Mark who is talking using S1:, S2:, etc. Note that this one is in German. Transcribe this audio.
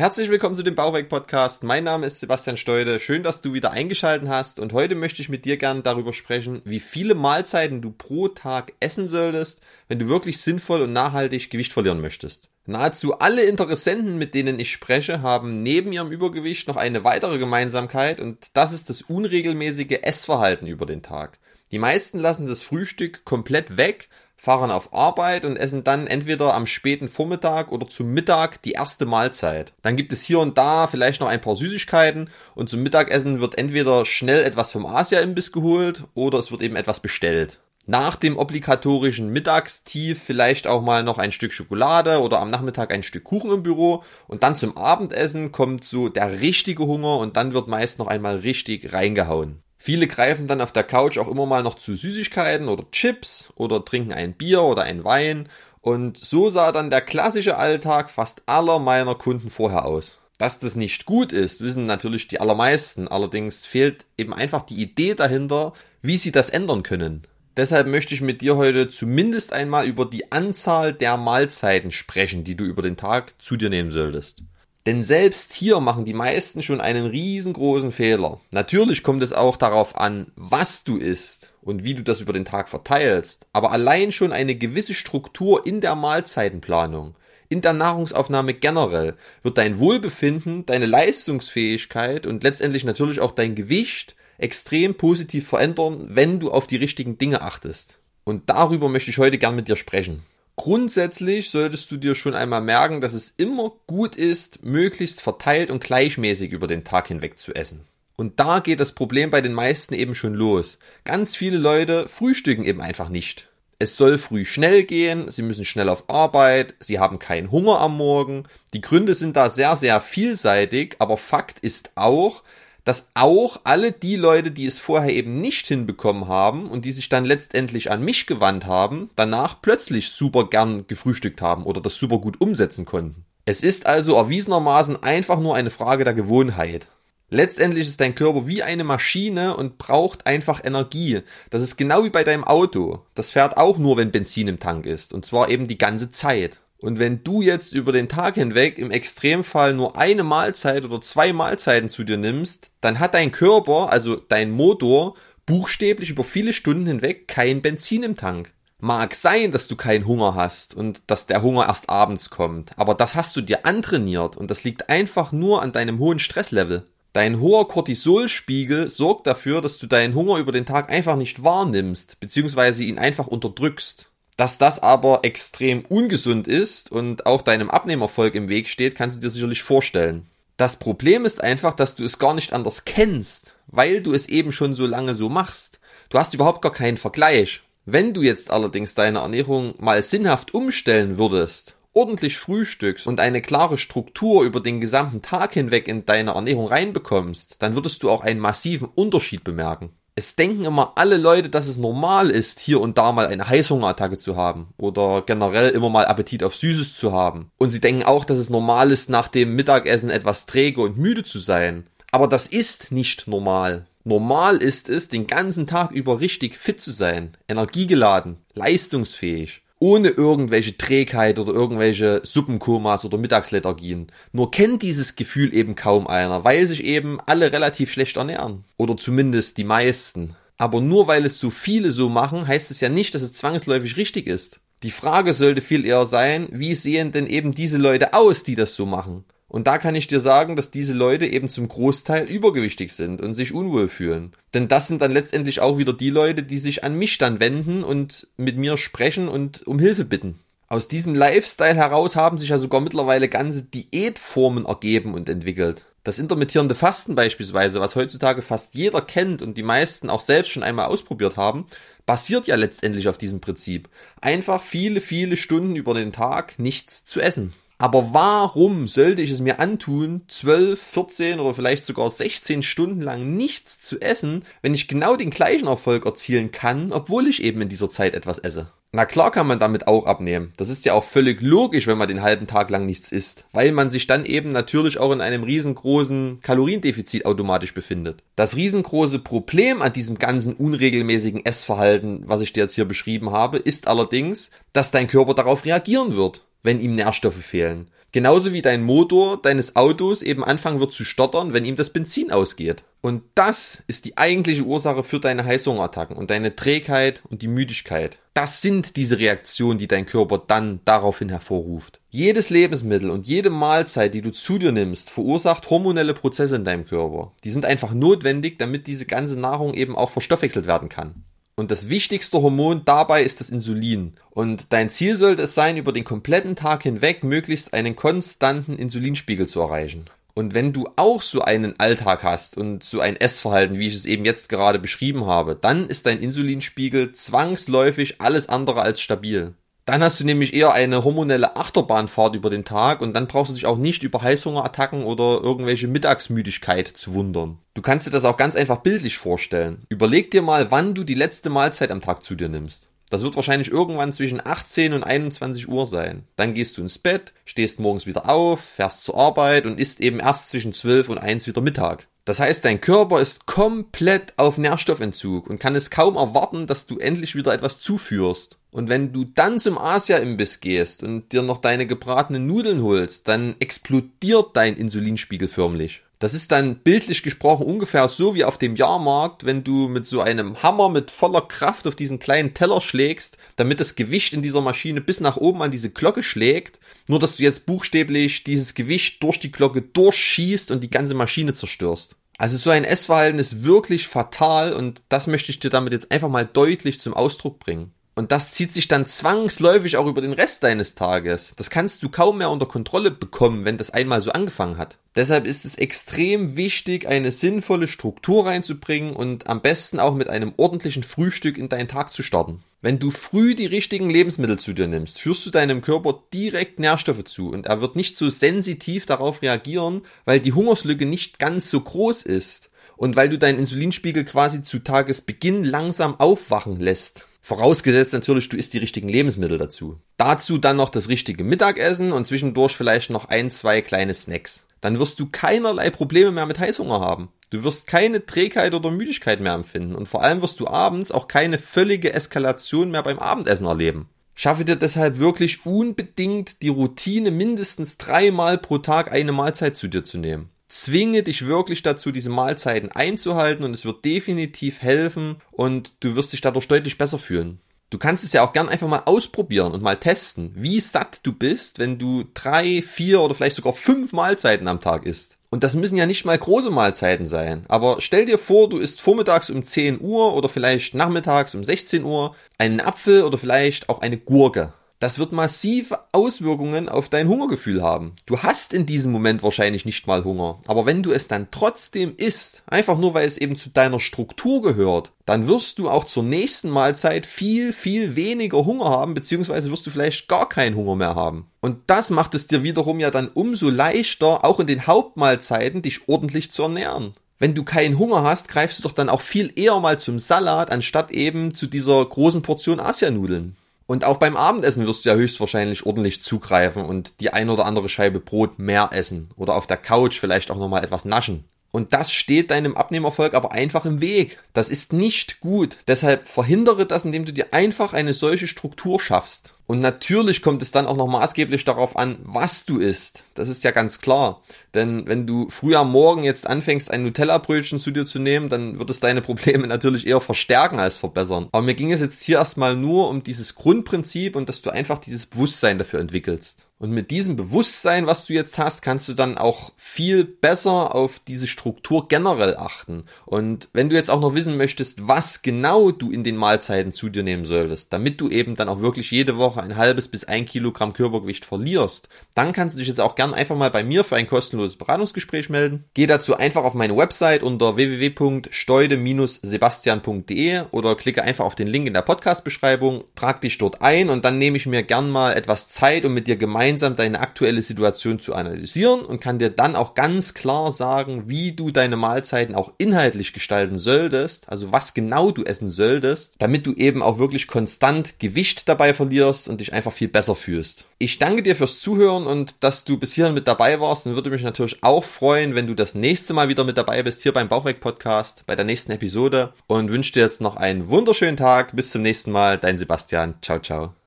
S1: Herzlich willkommen zu dem Bauweg-Podcast. Mein Name ist Sebastian Steude. Schön, dass du wieder eingeschaltet hast. Und heute möchte ich mit dir gern darüber sprechen, wie viele Mahlzeiten du pro Tag essen solltest, wenn du wirklich sinnvoll und nachhaltig Gewicht verlieren möchtest. Nahezu alle Interessenten, mit denen ich spreche, haben neben ihrem Übergewicht noch eine weitere Gemeinsamkeit und das ist das unregelmäßige Essverhalten über den Tag. Die meisten lassen das Frühstück komplett weg, fahren auf Arbeit und essen dann entweder am späten Vormittag oder zum Mittag die erste Mahlzeit. Dann gibt es hier und da vielleicht noch ein paar Süßigkeiten und zum Mittagessen wird entweder schnell etwas vom Asia-Imbiss geholt oder es wird eben etwas bestellt. Nach dem obligatorischen Mittagstief vielleicht auch mal noch ein Stück Schokolade oder am Nachmittag ein Stück Kuchen im Büro und dann zum Abendessen kommt so der richtige Hunger und dann wird meist noch einmal richtig reingehauen. Viele greifen dann auf der Couch auch immer mal noch zu Süßigkeiten oder Chips oder trinken ein Bier oder ein Wein. Und so sah dann der klassische Alltag fast aller meiner Kunden vorher aus. Dass das nicht gut ist, wissen natürlich die allermeisten. Allerdings fehlt eben einfach die Idee dahinter, wie sie das ändern können. Deshalb möchte ich mit dir heute zumindest einmal über die Anzahl der Mahlzeiten sprechen, die du über den Tag zu dir nehmen solltest. Denn selbst hier machen die meisten schon einen riesengroßen Fehler. Natürlich kommt es auch darauf an, was du isst und wie du das über den Tag verteilst, aber allein schon eine gewisse Struktur in der Mahlzeitenplanung, in der Nahrungsaufnahme generell, wird dein Wohlbefinden, deine Leistungsfähigkeit und letztendlich natürlich auch dein Gewicht extrem positiv verändern, wenn du auf die richtigen Dinge achtest. Und darüber möchte ich heute gern mit dir sprechen. Grundsätzlich solltest du dir schon einmal merken, dass es immer gut ist, möglichst verteilt und gleichmäßig über den Tag hinweg zu essen. Und da geht das Problem bei den meisten eben schon los. Ganz viele Leute frühstücken eben einfach nicht. Es soll früh schnell gehen, sie müssen schnell auf Arbeit, sie haben keinen Hunger am Morgen. Die Gründe sind da sehr, sehr vielseitig, aber Fakt ist auch, dass auch alle die Leute, die es vorher eben nicht hinbekommen haben und die sich dann letztendlich an mich gewandt haben, danach plötzlich super gern gefrühstückt haben oder das super gut umsetzen konnten. Es ist also erwiesenermaßen einfach nur eine Frage der Gewohnheit. Letztendlich ist dein Körper wie eine Maschine und braucht einfach Energie. Das ist genau wie bei deinem Auto. Das fährt auch nur, wenn Benzin im Tank ist. Und zwar eben die ganze Zeit. Und wenn du jetzt über den Tag hinweg im Extremfall nur eine Mahlzeit oder zwei Mahlzeiten zu dir nimmst, dann hat dein Körper, also dein Motor, buchstäblich über viele Stunden hinweg kein Benzin im Tank. Mag sein, dass du keinen Hunger hast und dass der Hunger erst abends kommt, aber das hast du dir antrainiert und das liegt einfach nur an deinem hohen Stresslevel. Dein hoher Cortisolspiegel sorgt dafür, dass du deinen Hunger über den Tag einfach nicht wahrnimmst, beziehungsweise ihn einfach unterdrückst. Dass das aber extrem ungesund ist und auch deinem Abnehmerfolg im Weg steht, kannst du dir sicherlich vorstellen. Das Problem ist einfach, dass du es gar nicht anders kennst, weil du es eben schon so lange so machst. Du hast überhaupt gar keinen Vergleich. Wenn du jetzt allerdings deine Ernährung mal sinnhaft umstellen würdest, ordentlich frühstückst und eine klare Struktur über den gesamten Tag hinweg in deine Ernährung reinbekommst, dann würdest du auch einen massiven Unterschied bemerken es denken immer alle Leute, dass es normal ist, hier und da mal eine Heißhungerattacke zu haben oder generell immer mal Appetit auf Süßes zu haben. Und sie denken auch, dass es normal ist, nach dem Mittagessen etwas träge und müde zu sein. Aber das ist nicht normal. Normal ist es, den ganzen Tag über richtig fit zu sein, energiegeladen, leistungsfähig ohne irgendwelche Trägheit oder irgendwelche Suppenkomas oder Mittagslethargien. Nur kennt dieses Gefühl eben kaum einer, weil sich eben alle relativ schlecht ernähren. Oder zumindest die meisten. Aber nur weil es so viele so machen, heißt es ja nicht, dass es zwangsläufig richtig ist. Die Frage sollte viel eher sein, wie sehen denn eben diese Leute aus, die das so machen? Und da kann ich dir sagen, dass diese Leute eben zum Großteil übergewichtig sind und sich unwohl fühlen. Denn das sind dann letztendlich auch wieder die Leute, die sich an mich dann wenden und mit mir sprechen und um Hilfe bitten. Aus diesem Lifestyle heraus haben sich ja sogar mittlerweile ganze Diätformen ergeben und entwickelt. Das intermittierende Fasten beispielsweise, was heutzutage fast jeder kennt und die meisten auch selbst schon einmal ausprobiert haben, basiert ja letztendlich auf diesem Prinzip. Einfach viele, viele Stunden über den Tag nichts zu essen. Aber warum sollte ich es mir antun, 12, 14 oder vielleicht sogar 16 Stunden lang nichts zu essen, wenn ich genau den gleichen Erfolg erzielen kann, obwohl ich eben in dieser Zeit etwas esse? Na klar kann man damit auch abnehmen. Das ist ja auch völlig logisch, wenn man den halben Tag lang nichts isst, weil man sich dann eben natürlich auch in einem riesengroßen Kaloriendefizit automatisch befindet. Das riesengroße Problem an diesem ganzen unregelmäßigen Essverhalten, was ich dir jetzt hier beschrieben habe, ist allerdings, dass dein Körper darauf reagieren wird wenn ihm Nährstoffe fehlen. Genauso wie dein Motor deines Autos eben anfangen wird zu stottern, wenn ihm das Benzin ausgeht. Und das ist die eigentliche Ursache für deine Heißhungerattacken und deine Trägheit und die Müdigkeit. Das sind diese Reaktionen, die dein Körper dann daraufhin hervorruft. Jedes Lebensmittel und jede Mahlzeit, die du zu dir nimmst, verursacht hormonelle Prozesse in deinem Körper. Die sind einfach notwendig, damit diese ganze Nahrung eben auch verstoffwechselt werden kann. Und das wichtigste Hormon dabei ist das Insulin. Und dein Ziel sollte es sein, über den kompletten Tag hinweg möglichst einen konstanten Insulinspiegel zu erreichen. Und wenn du auch so einen Alltag hast und so ein Essverhalten, wie ich es eben jetzt gerade beschrieben habe, dann ist dein Insulinspiegel zwangsläufig alles andere als stabil. Dann hast du nämlich eher eine hormonelle Achterbahnfahrt über den Tag und dann brauchst du dich auch nicht über Heißhungerattacken oder irgendwelche Mittagsmüdigkeit zu wundern. Du kannst dir das auch ganz einfach bildlich vorstellen. Überleg dir mal, wann du die letzte Mahlzeit am Tag zu dir nimmst. Das wird wahrscheinlich irgendwann zwischen 18 und 21 Uhr sein. Dann gehst du ins Bett, stehst morgens wieder auf, fährst zur Arbeit und isst eben erst zwischen 12 und 1 wieder Mittag. Das heißt, dein Körper ist komplett auf Nährstoffentzug und kann es kaum erwarten, dass du endlich wieder etwas zuführst. Und wenn du dann zum Asia-Imbiss gehst und dir noch deine gebratenen Nudeln holst, dann explodiert dein Insulinspiegel förmlich. Das ist dann bildlich gesprochen ungefähr so wie auf dem Jahrmarkt, wenn du mit so einem Hammer mit voller Kraft auf diesen kleinen Teller schlägst, damit das Gewicht in dieser Maschine bis nach oben an diese Glocke schlägt. Nur dass du jetzt buchstäblich dieses Gewicht durch die Glocke durchschießt und die ganze Maschine zerstörst. Also so ein Essverhalten ist wirklich fatal und das möchte ich dir damit jetzt einfach mal deutlich zum Ausdruck bringen. Und das zieht sich dann zwangsläufig auch über den Rest deines Tages. Das kannst du kaum mehr unter Kontrolle bekommen, wenn das einmal so angefangen hat. Deshalb ist es extrem wichtig, eine sinnvolle Struktur reinzubringen und am besten auch mit einem ordentlichen Frühstück in deinen Tag zu starten. Wenn du früh die richtigen Lebensmittel zu dir nimmst, führst du deinem Körper direkt Nährstoffe zu und er wird nicht so sensitiv darauf reagieren, weil die Hungerslücke nicht ganz so groß ist und weil du deinen Insulinspiegel quasi zu Tagesbeginn langsam aufwachen lässt. Vorausgesetzt natürlich, du isst die richtigen Lebensmittel dazu. Dazu dann noch das richtige Mittagessen und zwischendurch vielleicht noch ein, zwei kleine Snacks. Dann wirst du keinerlei Probleme mehr mit Heißhunger haben. Du wirst keine Trägheit oder Müdigkeit mehr empfinden und vor allem wirst du abends auch keine völlige Eskalation mehr beim Abendessen erleben. Schaffe dir deshalb wirklich unbedingt die Routine, mindestens dreimal pro Tag eine Mahlzeit zu dir zu nehmen zwinge dich wirklich dazu, diese Mahlzeiten einzuhalten und es wird definitiv helfen und du wirst dich dadurch deutlich besser fühlen. Du kannst es ja auch gern einfach mal ausprobieren und mal testen, wie satt du bist, wenn du drei, vier oder vielleicht sogar fünf Mahlzeiten am Tag isst. Und das müssen ja nicht mal große Mahlzeiten sein. Aber stell dir vor, du isst vormittags um 10 Uhr oder vielleicht nachmittags um 16 Uhr einen Apfel oder vielleicht auch eine Gurke das wird massive Auswirkungen auf dein Hungergefühl haben. Du hast in diesem Moment wahrscheinlich nicht mal Hunger, aber wenn du es dann trotzdem isst, einfach nur weil es eben zu deiner Struktur gehört, dann wirst du auch zur nächsten Mahlzeit viel, viel weniger Hunger haben, beziehungsweise wirst du vielleicht gar keinen Hunger mehr haben. Und das macht es dir wiederum ja dann umso leichter, auch in den Hauptmahlzeiten dich ordentlich zu ernähren wenn du keinen Hunger hast, greifst du doch dann auch viel eher mal zum Salat, anstatt eben zu dieser großen Portion Asianudeln. Und auch beim Abendessen wirst du ja höchstwahrscheinlich ordentlich zugreifen und die ein oder andere Scheibe Brot mehr essen oder auf der Couch vielleicht auch nochmal etwas naschen. Und das steht deinem Abnehmerfolg aber einfach im Weg. Das ist nicht gut. Deshalb verhindere das, indem du dir einfach eine solche Struktur schaffst. Und natürlich kommt es dann auch noch maßgeblich darauf an, was du isst. Das ist ja ganz klar. Denn wenn du früh am Morgen jetzt anfängst, ein Nutella-Brötchen zu dir zu nehmen, dann wird es deine Probleme natürlich eher verstärken als verbessern. Aber mir ging es jetzt hier erstmal nur um dieses Grundprinzip und dass du einfach dieses Bewusstsein dafür entwickelst. Und mit diesem Bewusstsein, was du jetzt hast, kannst du dann auch viel besser auf diese Struktur generell achten. Und wenn du jetzt auch noch wissen möchtest, was genau du in den Mahlzeiten zu dir nehmen solltest, damit du eben dann auch wirklich jede Woche ein halbes bis ein Kilogramm Körpergewicht verlierst, dann kannst du dich jetzt auch gern einfach mal bei mir für ein kostenloses Beratungsgespräch melden. Geh dazu einfach auf meine Website unter www.steude-sebastian.de oder klicke einfach auf den Link in der Podcast-Beschreibung, trag dich dort ein und dann nehme ich mir gern mal etwas Zeit, um mit dir gemeinsam deine aktuelle Situation zu analysieren und kann dir dann auch ganz klar sagen, wie du deine Mahlzeiten auch inhaltlich gestalten solltest, also was genau du essen solltest, damit du eben auch wirklich konstant Gewicht dabei verlierst und dich einfach viel besser fühlst. Ich danke dir fürs Zuhören und dass du bis hierhin mit dabei warst und würde mich natürlich auch freuen, wenn du das nächste Mal wieder mit dabei bist hier beim Bauchweg Podcast bei der nächsten Episode und wünsche dir jetzt noch einen wunderschönen Tag. Bis zum nächsten Mal, dein Sebastian. Ciao, ciao.